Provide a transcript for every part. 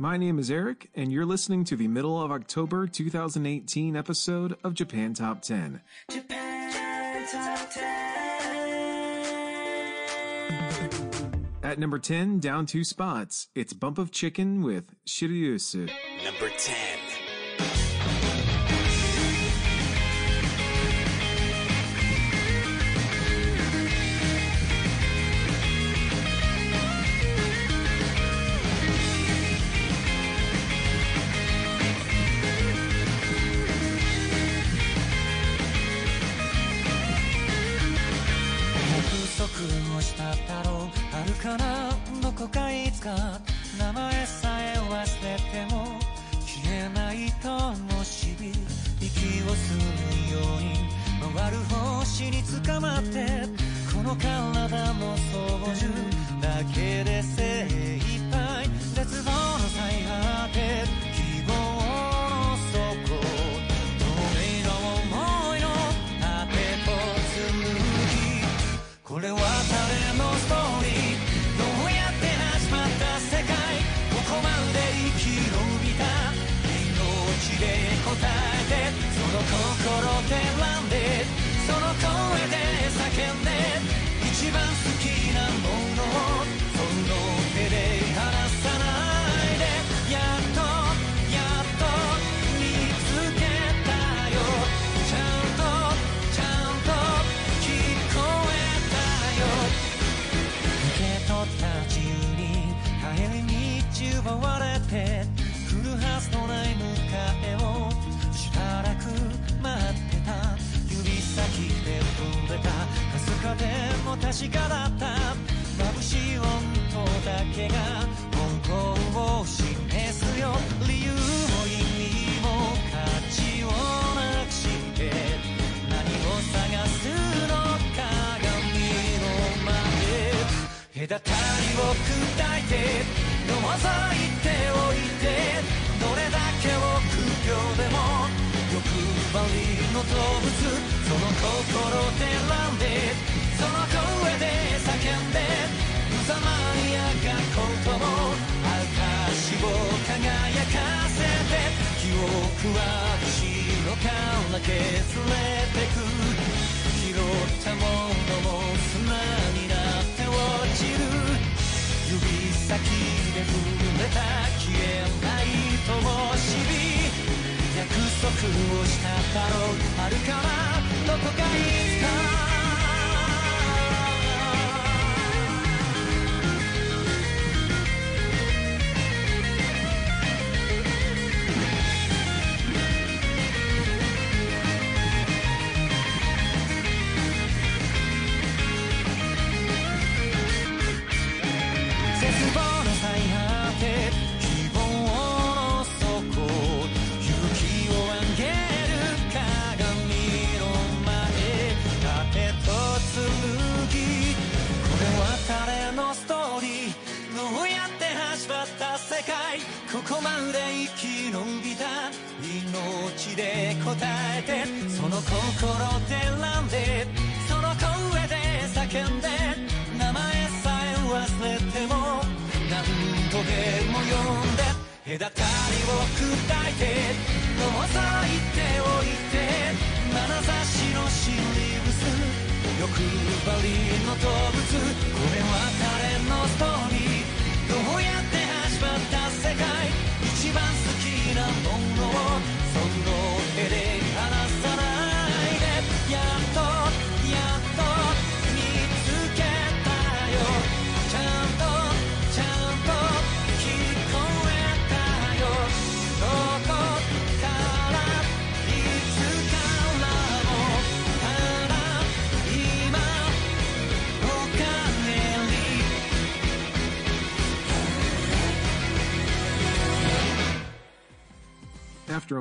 My name is Eric, and you're listening to the middle of October 2018 episode of Japan Top 10. Japan Top 10. At number 10, down two spots, it's Bump of Chicken with Shiryusu. Number 10. も確かだった眩しい温度だけが本当を示すよ理由も意味も価値をなくして何を探すの鏡の前隔たりを砕いてのぞいておいてどれだけ臆病でも欲張りの動物その心で選んでその声で叫んで無様にあがことも証を輝かせて記憶は後ろから削れてく拾ったものも砂になって落ちる。指先で触れた消えない灯火約束をしただろ。うあるかなどこかいつか。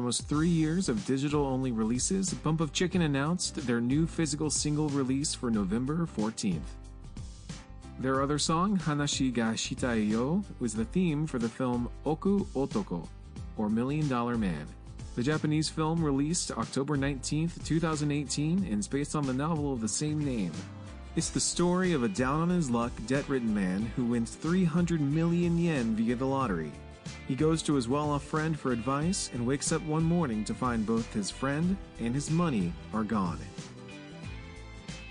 almost three years of digital only releases, Bump of Chicken announced their new physical single release for November 14th. Their other song, Hanashi ga Shitai yo, was the theme for the film Oku Otoko, or Million Dollar Man. The Japanese film released October 19, 2018, and is based on the novel of the same name. It's the story of a down on his luck, debt ridden man who wins 300 million yen via the lottery. He goes to his well off friend for advice and wakes up one morning to find both his friend and his money are gone.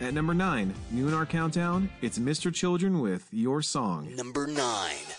At number 9, new in our countdown, it's Mr. Children with Your Song. Number 9.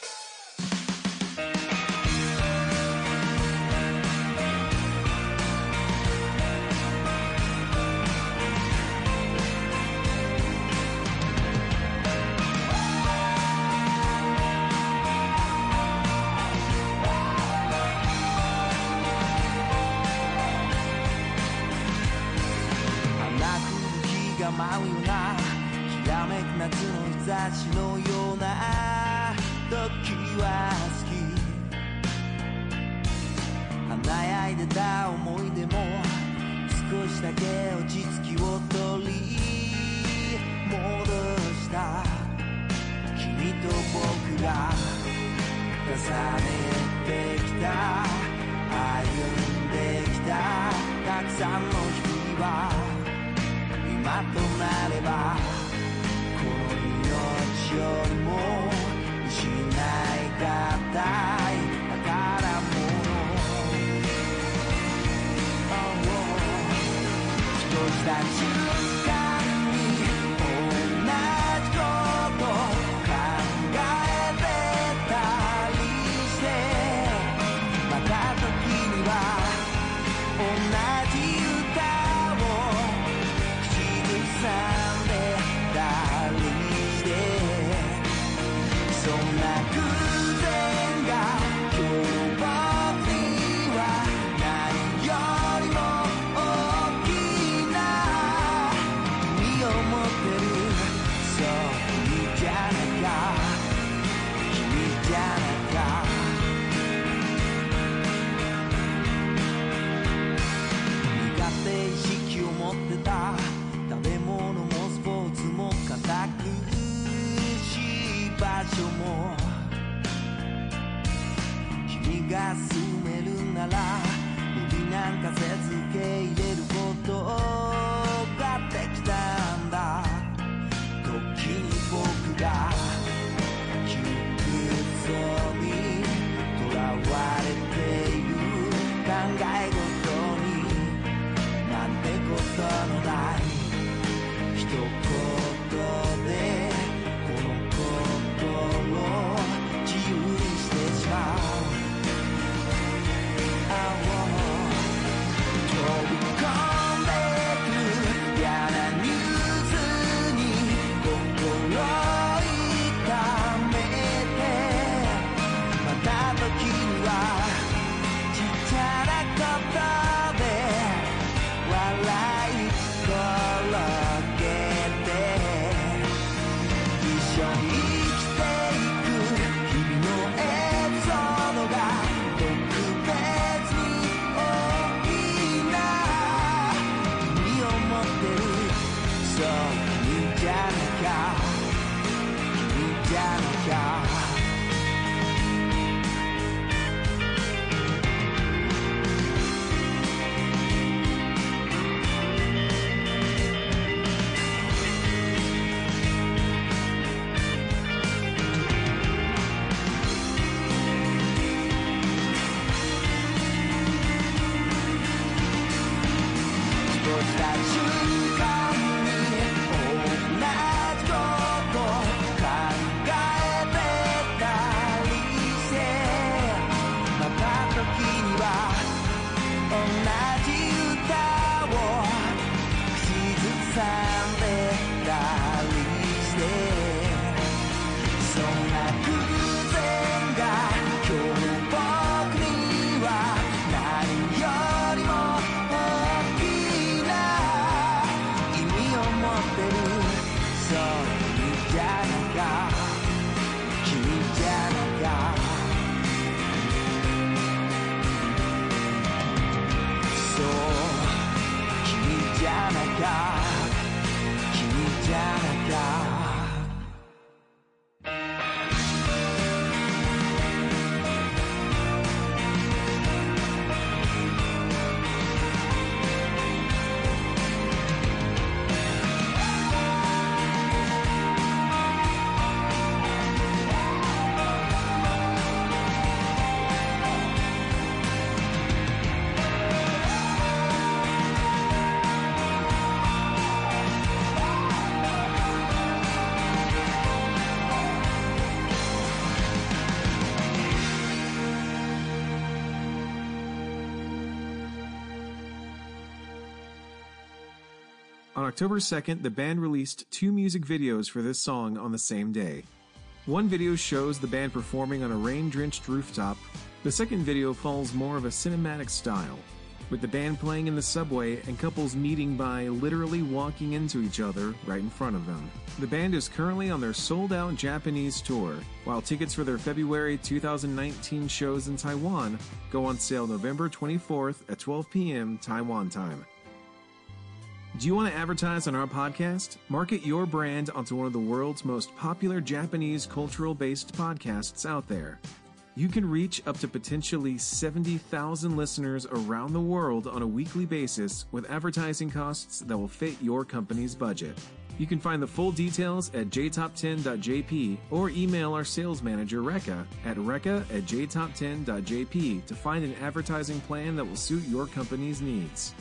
October 2nd, the band released two music videos for this song on the same day. One video shows the band performing on a rain drenched rooftop. The second video follows more of a cinematic style, with the band playing in the subway and couples meeting by literally walking into each other right in front of them. The band is currently on their sold out Japanese tour, while tickets for their February 2019 shows in Taiwan go on sale November 24th at 12 p.m. Taiwan time. Do you want to advertise on our podcast? Market your brand onto one of the world's most popular Japanese cultural based podcasts out there. You can reach up to potentially 70,000 listeners around the world on a weekly basis with advertising costs that will fit your company's budget. You can find the full details at jtop10.jp or email our sales manager, Rekka, at rekka at jtop10.jp to find an advertising plan that will suit your company's needs.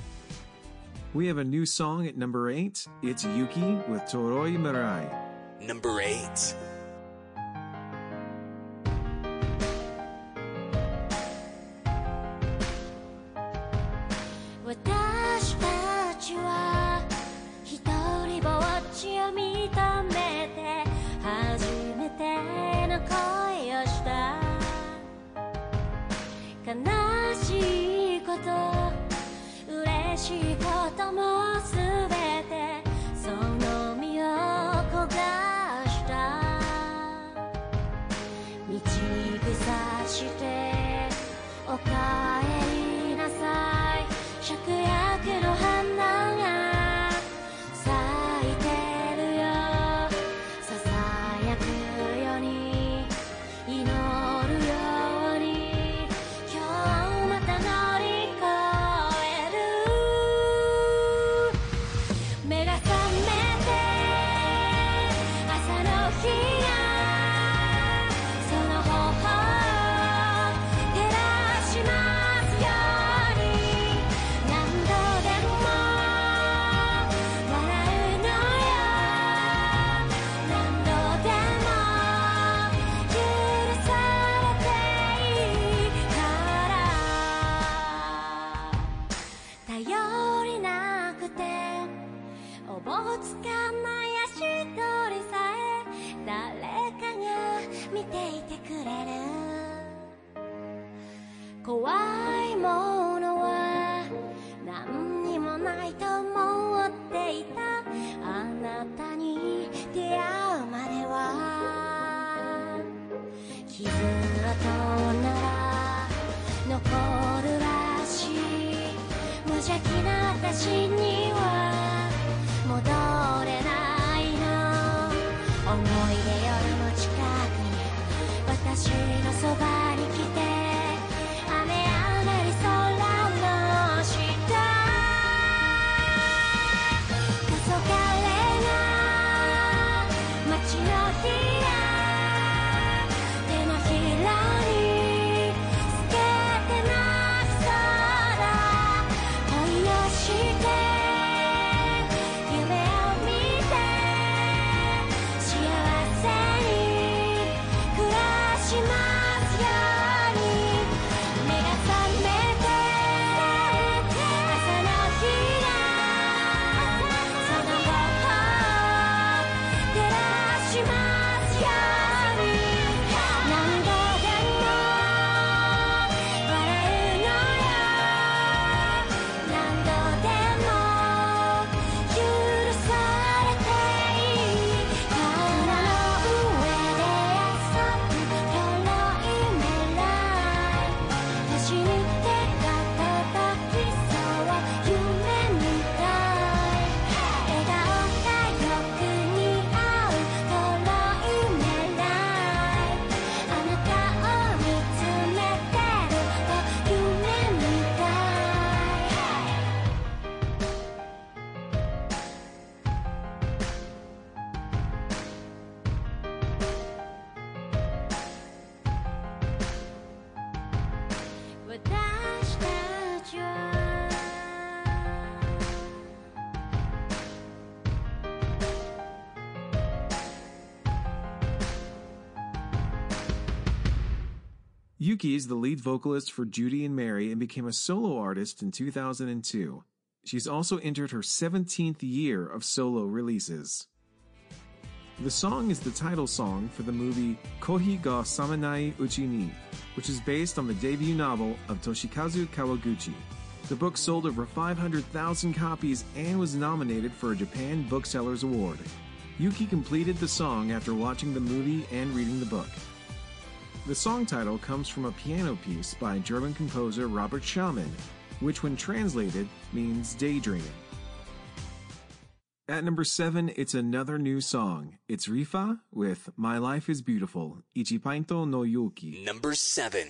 We have a new song at number 8. It's Yuki with Toroimerai. Number 8. おぼつかない足取りさえ誰かが見ていてくれる怖いものは何にもないと思っていたあなたに出会うまでは傷跡なら残るらしい無邪気な私には私のそば Yuki is the lead vocalist for Judy and Mary and became a solo artist in 2002. She's also entered her 17th year of solo releases. The song is the title song for the movie Kohi ga Samenai Uchi ni, which is based on the debut novel of Toshikazu Kawaguchi. The book sold over 500,000 copies and was nominated for a Japan Booksellers Award. Yuki completed the song after watching the movie and reading the book. The song title comes from a piano piece by German composer Robert Schumann, which, when translated, means daydreaming. At number seven, it's another new song. It's Leola with My Life is Beautiful, Ichipainto no Yuki. Number seven.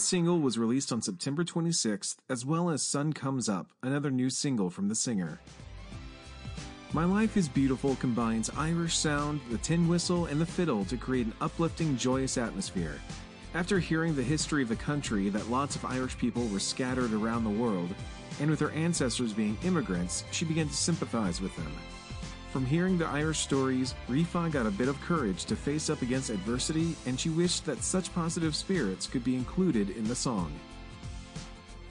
This single was released on September 26th, as well as Sun Comes Up, another new single from the singer. My Life is Beautiful combines Irish sound, the tin whistle, and the fiddle to create an uplifting, joyous atmosphere. After hearing the history of the country that lots of Irish people were scattered around the world, and with her ancestors being immigrants, she began to sympathize with them. From hearing the Irish stories, Leola got a bit of courage to face up against adversity, and she wished that such positive spirits could be included in the song.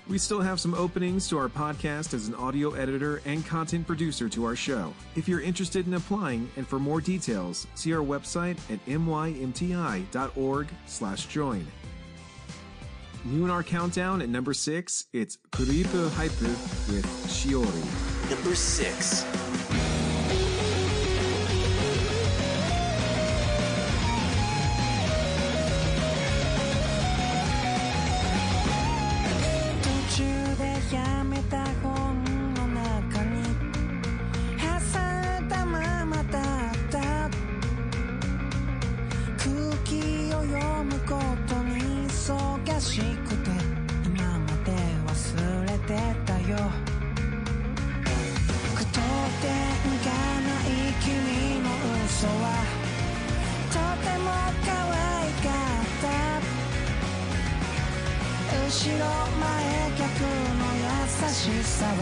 We still have some openings to our podcast as an audio editor and content producer to our show. If you're interested in applying and for more details, see our website at mymti.org/join. New in our countdown at number six, it's Creephyp with Shiori. Number six. 白前客の優しさは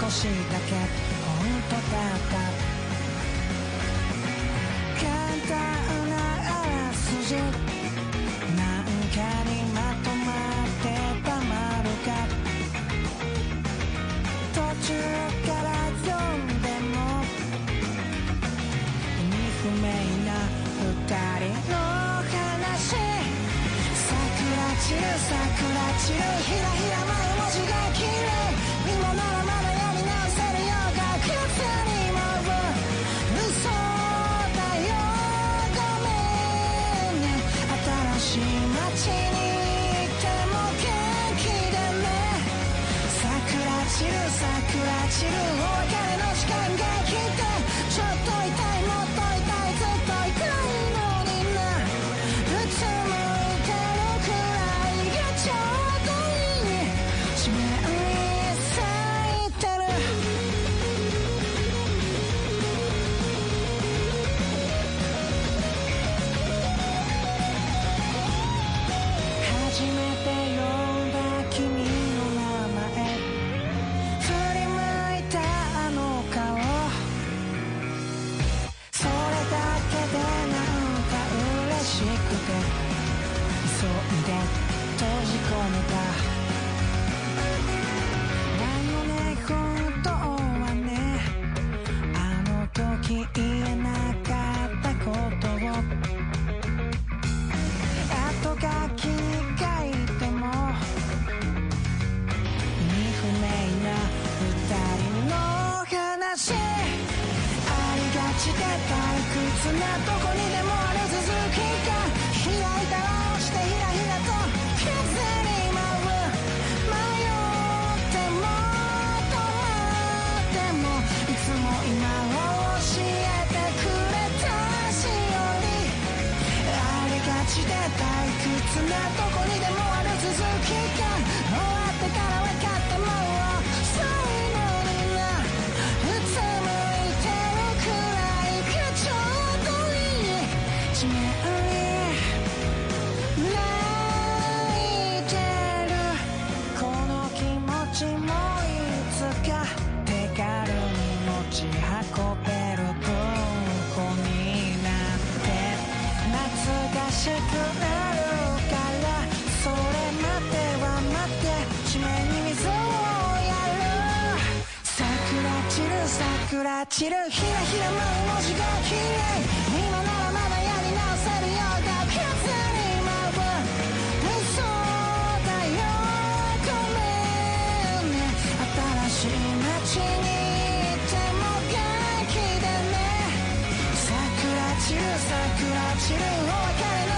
少しだけ本当だった桜中ひらひらまい文字が消えくはるお別かの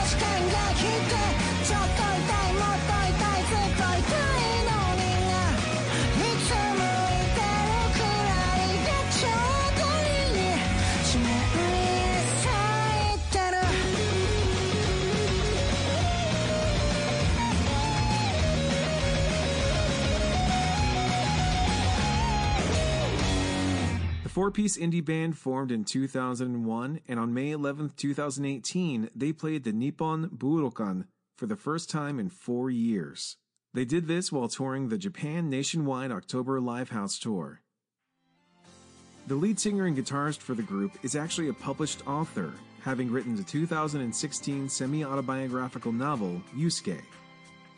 four piece indie band formed in 2001, and on May 11, 2018, they played the Nippon Budokan for the first time in four years. They did this while touring the Japan Nationwide October Livehouse Tour. The lead singer and guitarist for the group is actually a published author, having written the 2016 semi autobiographical novel, Yusuke.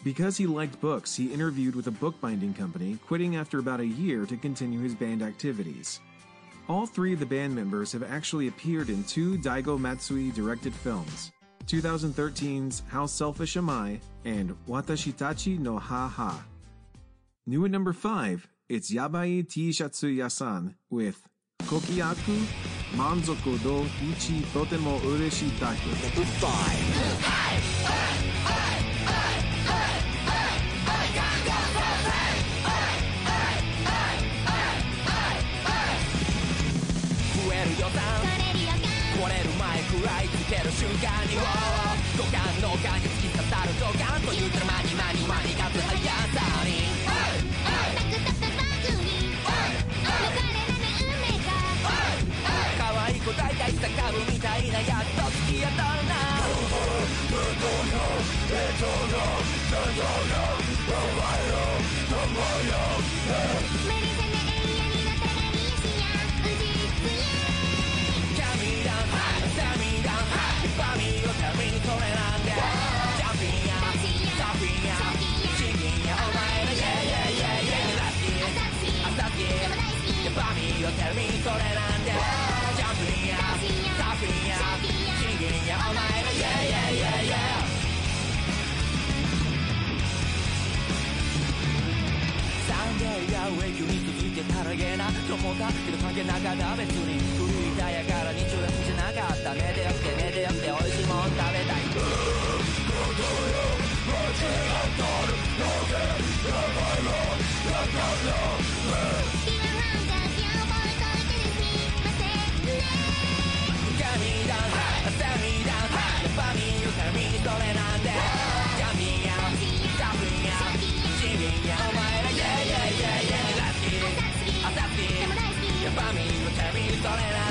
Because he liked books, he interviewed with a bookbinding company, quitting after about a year to continue his band activities. All three of the band members have actually appeared in two Daigo Matsui directed films 2013's How Selfish Am I and Watashitachi no Ha Ha. New at number 5, it's Yabai Tishatsu Yasan with Kokiaku Manzoku do Ichi Totemo Ureshitaku. Number 5. れる予算れる前くらいつける瞬間に五感の感に突き刺さる五感ンと言うてる間に間に間にがつ速さにサクサクバグに抜かれられ運命が可愛い子大体サカブみたいなやっと突き当たるな無君れなんてジャンプンやサーフィンや資ンやお前のイェイイェイイェイイェイいや上級に続いてたらげなと思ったけど陰ながら別に古いタイヤから日曜休みじゃなかった寝てよくて寝てよくて美味しいもん食べたい「間違っとるのけやばいよやばいよ」Solera.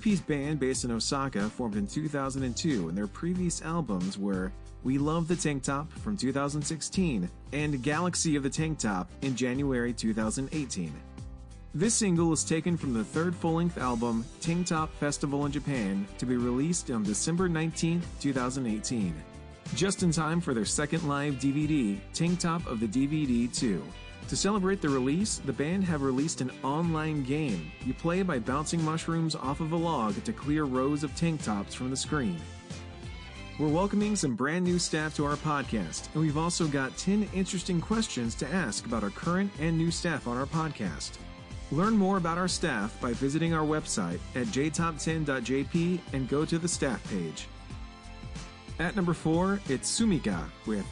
The three piece band based in Osaka formed in 2002, and their previous albums were We Love the Tank Top from 2016 and Galaxy of the Tank Top in January 2018. This single is taken from the third full length album, Tank Top Festival in Japan, to be released on December 19, 2018. Just in time for their second live DVD, Tank Top of the DVD 2. To celebrate the release, the band have released an online game. You play by bouncing mushrooms off of a log to clear rows of tank tops from the screen. We're welcoming some brand new staff to our podcast, and we've also got 10 interesting questions to ask about our current and new staff on our podcast. Learn more about our staff by visiting our website at jtop10.jp and go to the staff page. At number 4, it's Sumika with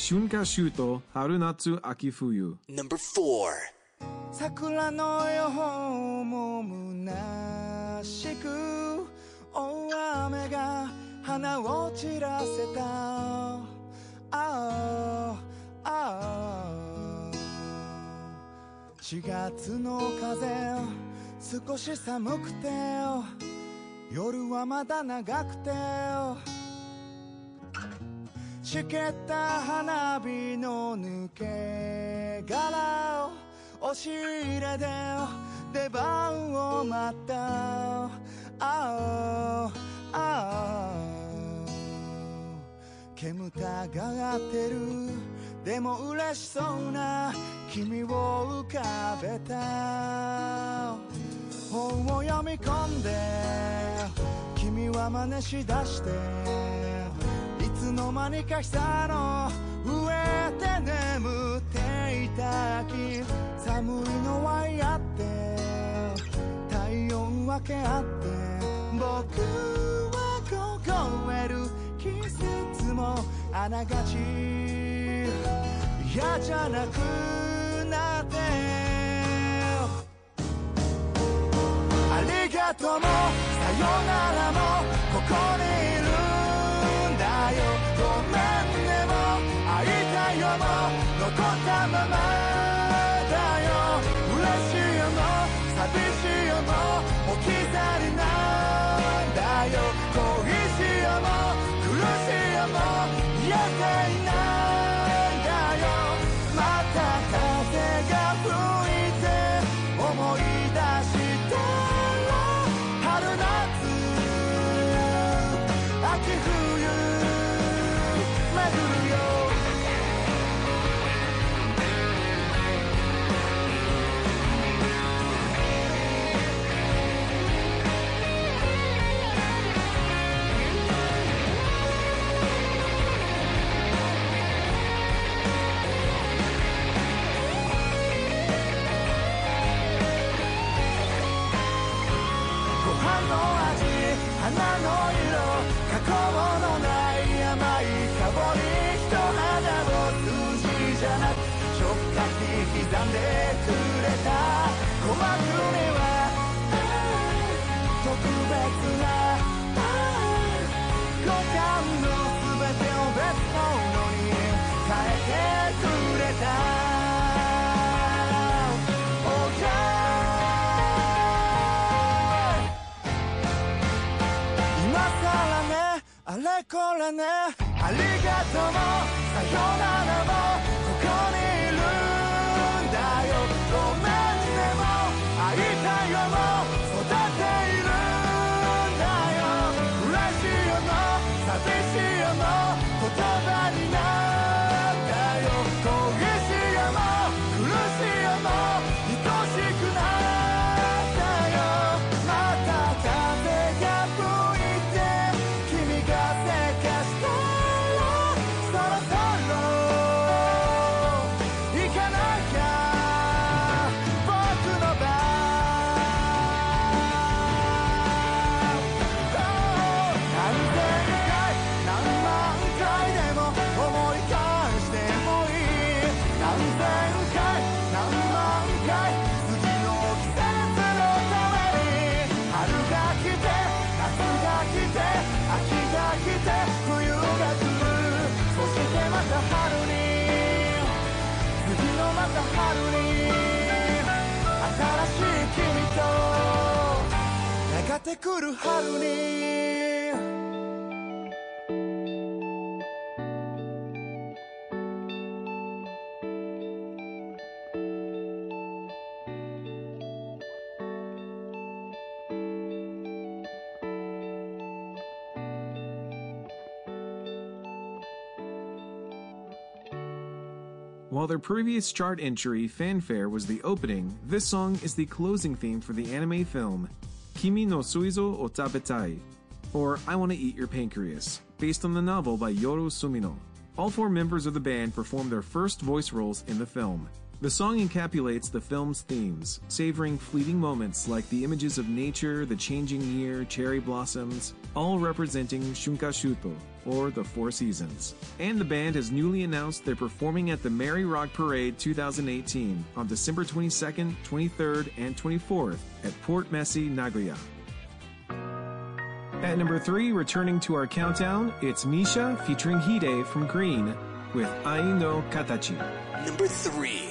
春夏秋冬春夏秋冬 Number four. 桜の予報も虚しく大雨が花を散らせた。ああ四月の風少し寒くて夜はまだ長くてしけた花火の抜け殻を押し入れで出番を待った。ああああ煙たがってる。でも嬉しそうな君を浮かべた。本を読み込んで君は真似しだして。つの間にか膝の上で眠っていた秋。寒いのは嫌って体温分け合って僕は凍える。季節もあながち。嫌じゃなくなって。ありがとうもさよならもここにいる。も残ったままだよ。嬉しいよも寂しいよも置き去りなんだよ。これね。ありがとうも。さよならも。やがて来る春に While their previous chart entry, Fanfare, was the opening, this song is the closing theme for the anime film Kimi no Suizo o Tabetai, or I Want to Eat Your Pancreas, based on the novel by Yoru Sumino. All four members of the band performed their first voice roles in the film. The song encapsulates the film's themes, savoring fleeting moments like the images of nature, the changing year, cherry blossoms, all representing Shunka Shuto, or the Four Seasons. And the band has newly announced they're performing at the Merry Rock Parade 2018 on December 22nd, 23rd, and 24th at Port Messe, Nagoya. At number three, returning to our countdown, it's Misia featuring Hide from GReeeeN with Ai no Katachi. Number three.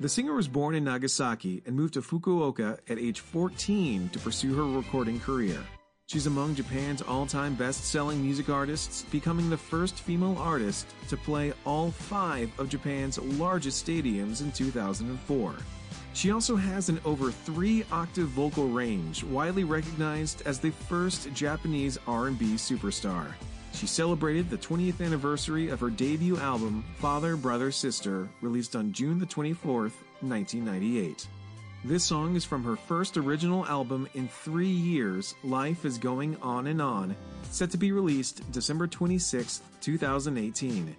The singer was born in Nagasaki and moved to Fukuoka at age 14 to pursue her recording career. She's among Japan's all time best selling music artists, becoming the first female artist to play all five of Japan's largest stadiums in 2004. She also has an over 3 octave vocal range, widely recognized as the first Japanese R&B superstar. She celebrated the 20th anniversary of her debut album Father, Brother, Sister, released on June the 24th, 1998. This song is from her first original album in 3 years, Life is Going On and On, set to be released December 26, 2018.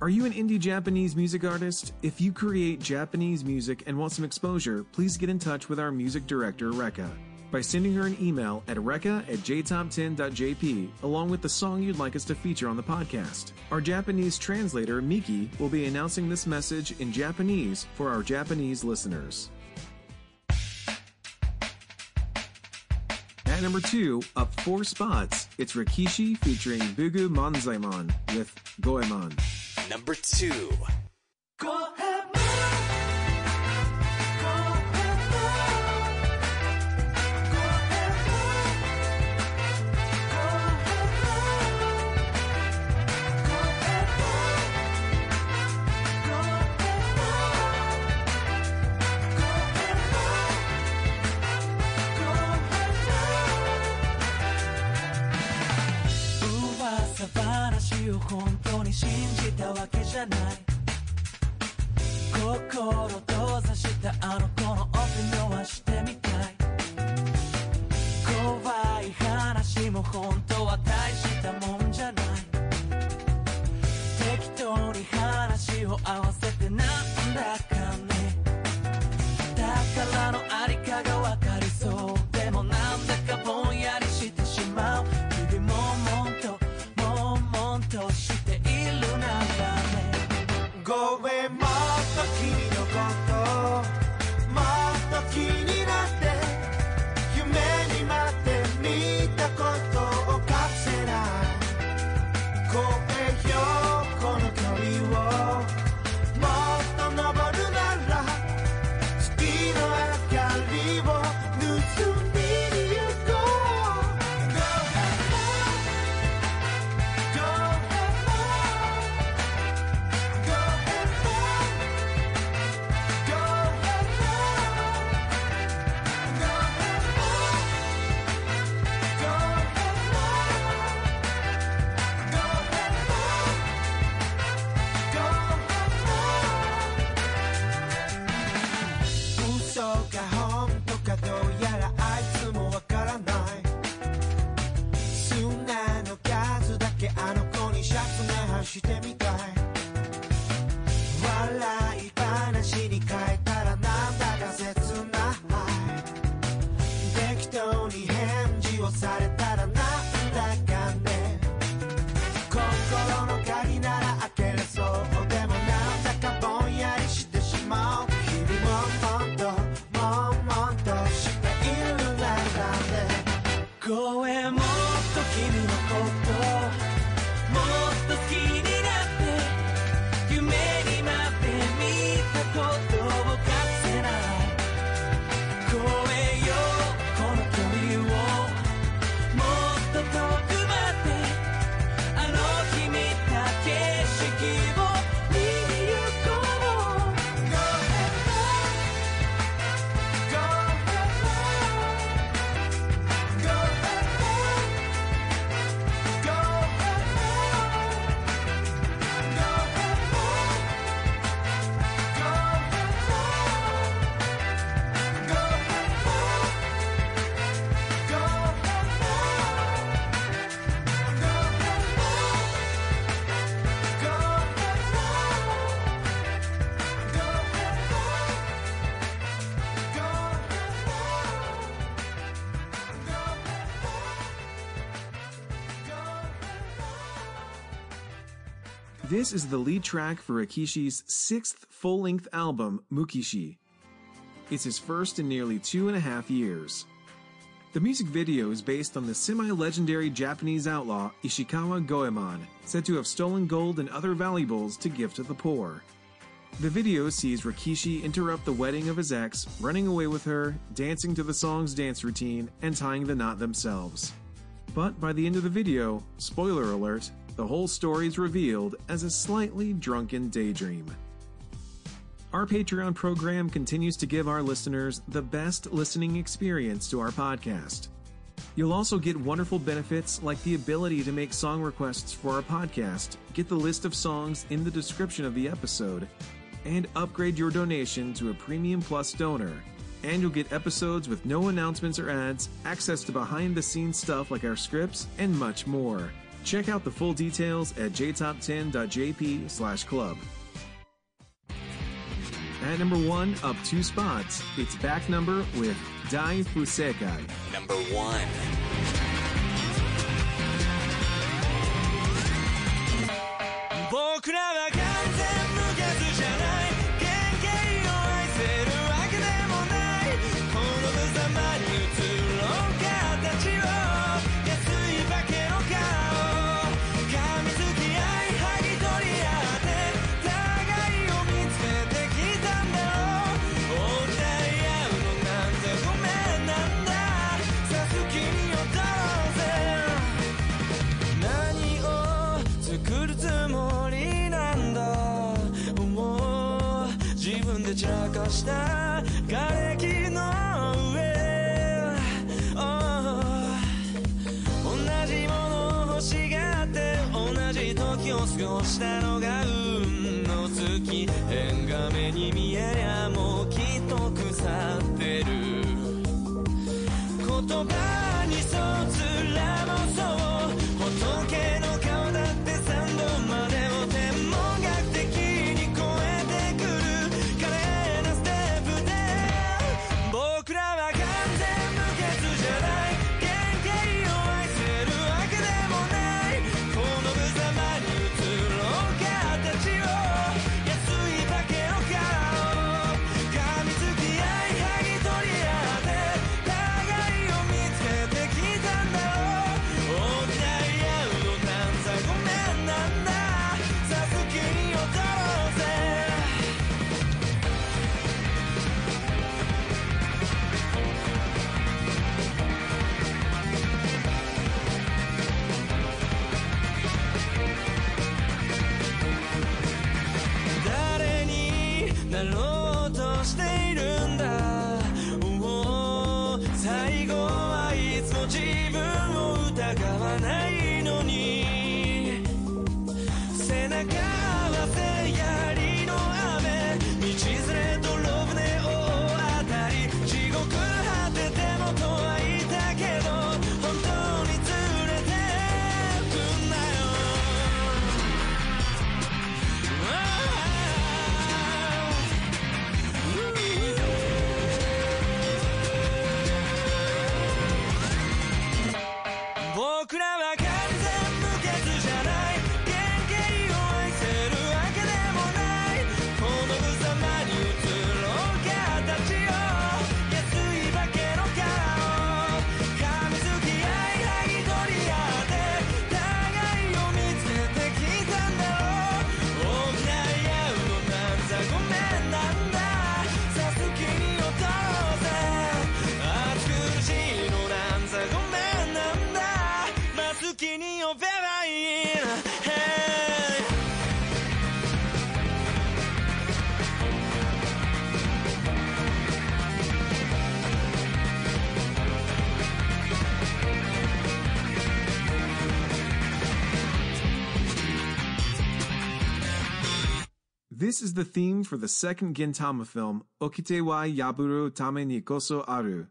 Are you an indie Japanese music artist? If you create Japanese music and want some exposure, please get in touch with our music director, Rekka, by sending her an email at reka at jtop10.jp along with the song you'd like us to feature on the podcast. Our Japanese translator, Miki, will be announcing this message in Japanese for our Japanese listeners. At number two, up four spots, it's Rekishi featuring Bugu Manzaimon with Goemon. Number two. 噂 This is the lead track for Akishi's sixth full length album, Mukishi. It's his first in nearly two and a half years. The music video is based on the semi legendary Japanese outlaw Ishikawa Goemon, said to have stolen gold and other valuables to give to the poor. The video sees Rekishi interrupt the wedding of his ex, running away with her, dancing to the song's dance routine, and tying the knot themselves. But by the end of the video, spoiler alert, the whole story is revealed as a slightly drunken daydream. Our Patreon program continues to give our listeners the best listening experience to our podcast. You'll also get wonderful benefits like the ability to make song requests for our podcast, get the list of songs in the description of the episode, and upgrade your donation to a Premium Plus donor. And you'll get episodes with no announcements or ads, access to behind the scenes stuff like our scripts, and much more. Check out the full details at jtop10.jp slash club. At number one, up two spots, it's back number with Dai Fuseikai. Number one. This is the theme for the second Gintama film, Okite wa Yaburu Tame ni Koso Aru.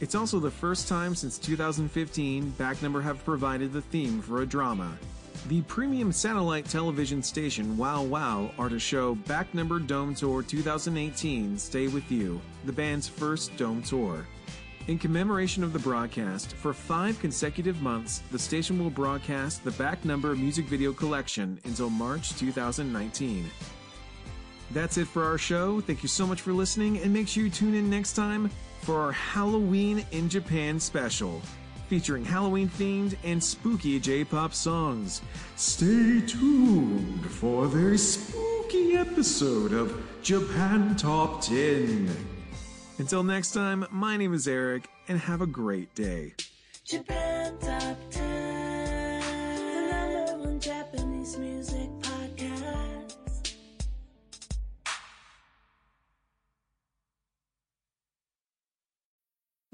It's also the first time since 2015 Backnumber have provided the theme for a drama. The premium satellite television station WOWOW are to show Backnumber Dome Tour 2018 Stay With You, the band's first dome tour. In commemoration of the broadcast, for five consecutive months, the station will broadcast the Back Number music video collection until March 2019. That's it for our show. Thank you so much for listening, and make sure you tune in next time for our Halloween in Japan special, featuring Halloween themed and spooky J pop songs. Stay tuned for a very spooky episode of Japan Top 10. Until next time, my name is Eric, and have a great day. Japan Top 10, the number one Japanese music